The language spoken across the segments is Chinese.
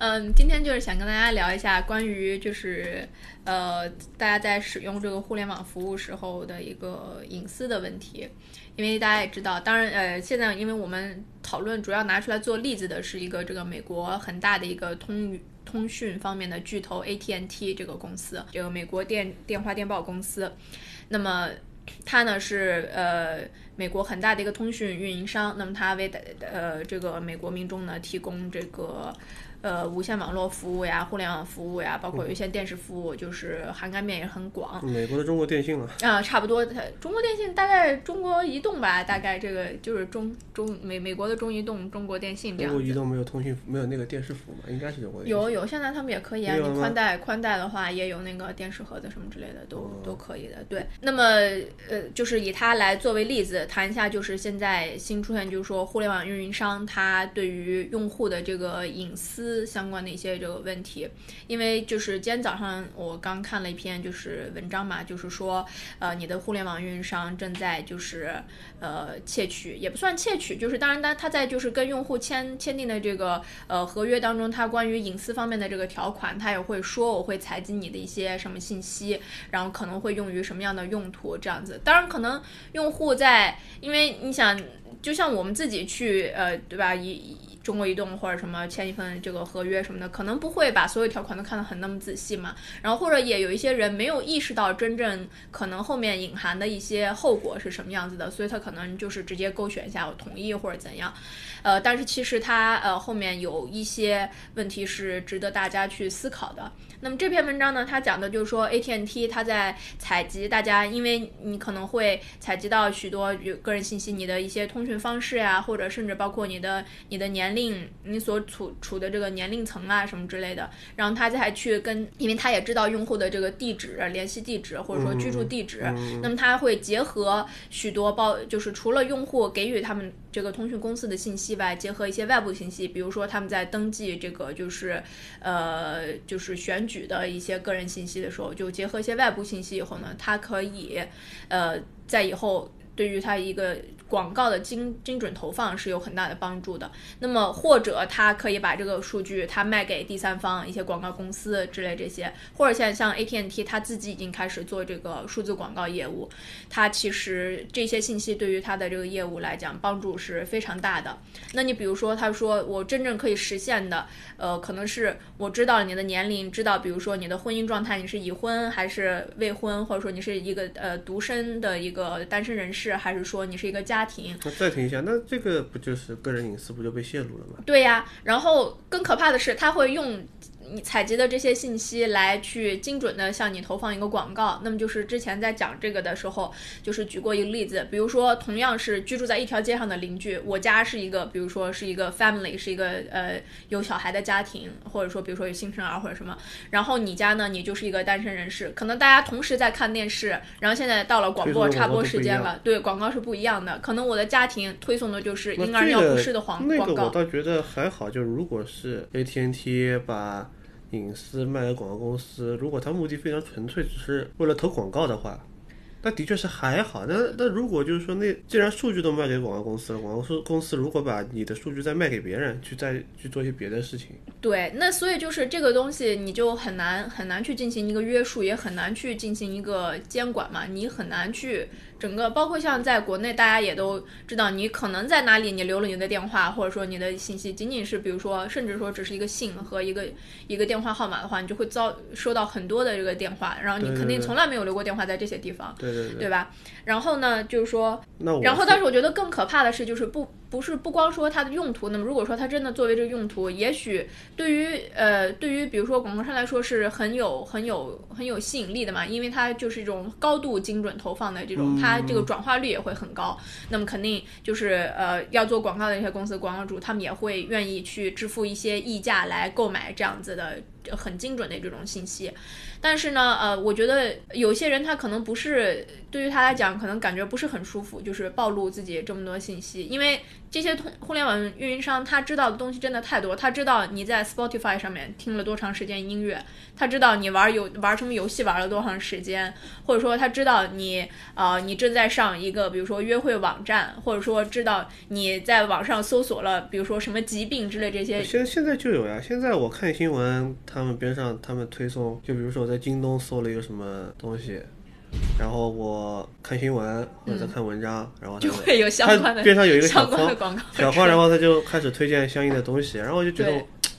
嗯，今天就是想跟大家聊一下关于就是呃大家在使用这个互联网服务时候的一个隐私的问题，因为大家也知道，当然呃现在因为我们讨论主要拿出来做例子的是一个这个美国很大的一个通通讯方面的巨头 AT&T 这个公司，这个美国电电话电报公司，那么它呢是呃美国很大的一个通讯运营商，那么它为呃这个美国民众呢提供这个。呃，无线网络服务呀，互联网服务呀，包括有一些电视服务，就是涵盖面也很广。美国的中国电信啊，啊，差不多，它中国电信大概中国移动吧，大概这个就是中中美美国的中移动、中国电信这样。中国移动没有通讯，没有那个电视服务嘛？应该是有过。有有，现在他们也可以啊，你宽带宽带的话，也有那个电视盒子什么之类的，都都可以的。对，那么呃，就是以它来作为例子谈一下，就是现在新出现，就是说互联网运营商它对于用户的这个隐私。相关的一些这个问题，因为就是今天早上我刚看了一篇就是文章嘛，就是说呃你的互联网运营商正在就是呃窃取，也不算窃取，就是当然他他在就是跟用户签签订的这个呃合约当中，他关于隐私方面的这个条款，他也会说我会采集你的一些什么信息，然后可能会用于什么样的用途这样子。当然可能用户在，因为你想就像我们自己去呃对吧一。中国移动或者什么签一份这个合约什么的，可能不会把所有条款都看得很那么仔细嘛。然后或者也有一些人没有意识到真正可能后面隐含的一些后果是什么样子的，所以他可能就是直接勾选一下我同意或者怎样。呃，但是其实他呃后面有一些问题是值得大家去思考的。那么这篇文章呢，它讲的就是说，AT&T 它在采集大家，因为你可能会采集到许多有个人信息，你的一些通讯方式呀，或者甚至包括你的你的年龄，你所处处的这个年龄层啊什么之类的，然后他再去跟，因为他也知道用户的这个地址、联系地址或者说居住地址，那么他会结合许多包，就是除了用户给予他们这个通讯公司的信息外，结合一些外部信息，比如说他们在登记这个就是呃就是选。举的一些个人信息的时候，就结合一些外部信息以后呢，他可以，呃，在以后对于它一个。广告的精精准投放是有很大的帮助的。那么或者他可以把这个数据他卖给第三方一些广告公司之类这些，或者现在像 ATNT 他自己已经开始做这个数字广告业务，它其实这些信息对于他的这个业务来讲帮助是非常大的。那你比如说他说我真正可以实现的，呃，可能是我知道你的年龄，知道比如说你的婚姻状态，你是已婚还是未婚，或者说你是一个呃独身的一个单身人士，还是说你是一个家。庭，那再停一下，那这个不就是个人隐私不就被泄露了吗？对呀，然后更可怕的是，他会用。你采集的这些信息来去精准的向你投放一个广告，那么就是之前在讲这个的时候，就是举过一个例子，比如说同样是居住在一条街上的邻居，我家是一个，比如说是一个 family，是一个呃有小孩的家庭，或者说比如说有新生儿或者什么，然后你家呢，你就是一个单身人士，可能大家同时在看电视，然后现在到了广播插播时间了，对，广告是不一样的，可能我的家庭推送的就是婴儿尿不湿的广广告。那个我倒觉得还好，就如果是 AT&T 把隐私卖给广告公司，如果他目的非常纯粹，只是为了投广告的话，那的确是还好。那那如果就是说，那既然数据都卖给广告公司了，广告公公司如果把你的数据再卖给别人，去再去做一些别的事情，对，那所以就是这个东西你就很难很难去进行一个约束，也很难去进行一个监管嘛，你很难去。整个包括像在国内，大家也都知道，你可能在哪里你留了你的电话，或者说你的信息，仅仅是比如说，甚至说只是一个姓和一个一个电话号码的话，你就会遭收到很多的这个电话，然后你肯定从来没有留过电话在这些地方，对对对，对吧？然后呢，就是说，然后但是我觉得更可怕的是，就是不不是不光说它的用途，那么如果说它真的作为这个用途，也许对于呃对于比如说广告商来说是很有很有很有吸引力的嘛，因为它就是一种高度精准投放的这种，它这个转化率也会很高。那么肯定就是呃要做广告的一些公司广告主，他们也会愿意去支付一些溢价来购买这样子的很精准的这种信息。但是呢，呃，我觉得有些人他可能不是对于他来讲，可能感觉不是很舒服，就是暴露自己这么多信息，因为这些通互联网运营商他知道的东西真的太多，他知道你在 Spotify 上面听了多长时间音乐，他知道你玩游玩什么游戏玩了多长时间，或者说他知道你呃你正在上一个比如说约会网站，或者说知道你在网上搜索了比如说什么疾病之类这些。现现在就有呀，现在我看新闻，他们边上他们推送，就比如说我。在京东搜了一个什么东西，然后我看新闻或者在看文章，然后就会有相关的边上有一个小框，小框，然后他就开始推荐相应的东西，然后我就觉得，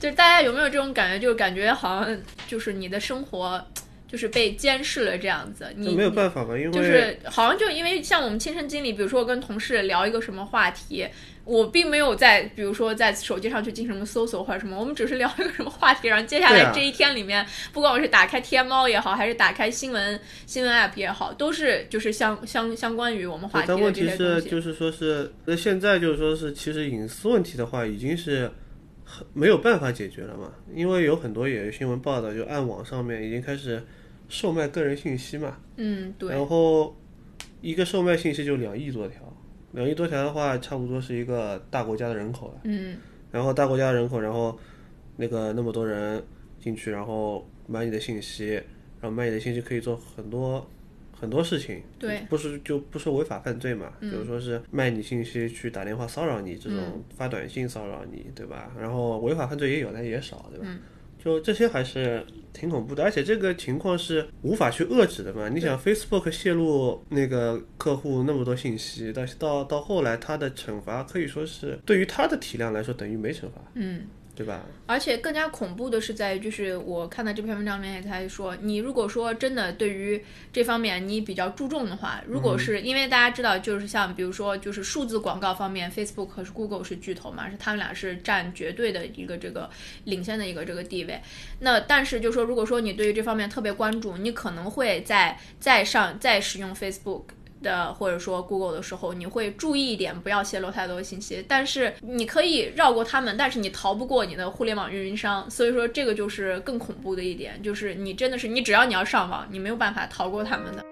就是大家有没有这种感觉？就是感觉好像就是你的生活。就是被监视了这样子，你没有办法吧？因为就是好像就因为像我们亲身经历，比如说我跟同事聊一个什么话题，我并没有在比如说在手机上去进行什么搜索或者什么，我们只是聊一个什么话题，然后接下来这一天里面，不管我是打开天猫也好，还是打开新闻新闻 app 也好，都是就是相相相关于我们话题的但问题是，就是说是那现在就是说是，其实隐私问题的话，已经是很没有办法解决了嘛？因为有很多也有新闻报道，就暗网上面已经开始。售卖个人信息嘛，嗯，对。然后一个售卖信息就两亿多条，两亿多条的话，差不多是一个大国家的人口了。嗯。然后大国家人口，然后那个那么多人进去，然后买你的信息，然后卖你的信息可以做很多很多事情。对。不是就不说违法犯罪嘛？比如说是卖你信息去打电话骚扰你，这种发短信骚扰你，对吧？然后违法犯罪也有，但也少，对吧？嗯。就这些还是挺恐怖的，而且这个情况是无法去遏制的嘛？你想，Facebook 泄露那个客户那么多信息，但是到到后来，他的惩罚可以说是对于他的体量来说等于没惩罚。嗯。对吧？而且更加恐怖的是在于，就是我看到这篇文章里面也在说，你如果说真的对于这方面你比较注重的话，如果是因为大家知道，就是像比如说就是数字广告方面，Facebook 和 Google 是巨头嘛，是他们俩是占绝对的一个这个领先的一个这个地位。那但是就说，如果说你对于这方面特别关注，你可能会在在上在使用 Facebook。的或者说 Google 的时候，你会注意一点，不要泄露太多信息。但是你可以绕过他们，但是你逃不过你的互联网运营商。所以说这个就是更恐怖的一点，就是你真的是你只要你要上网，你没有办法逃过他们的。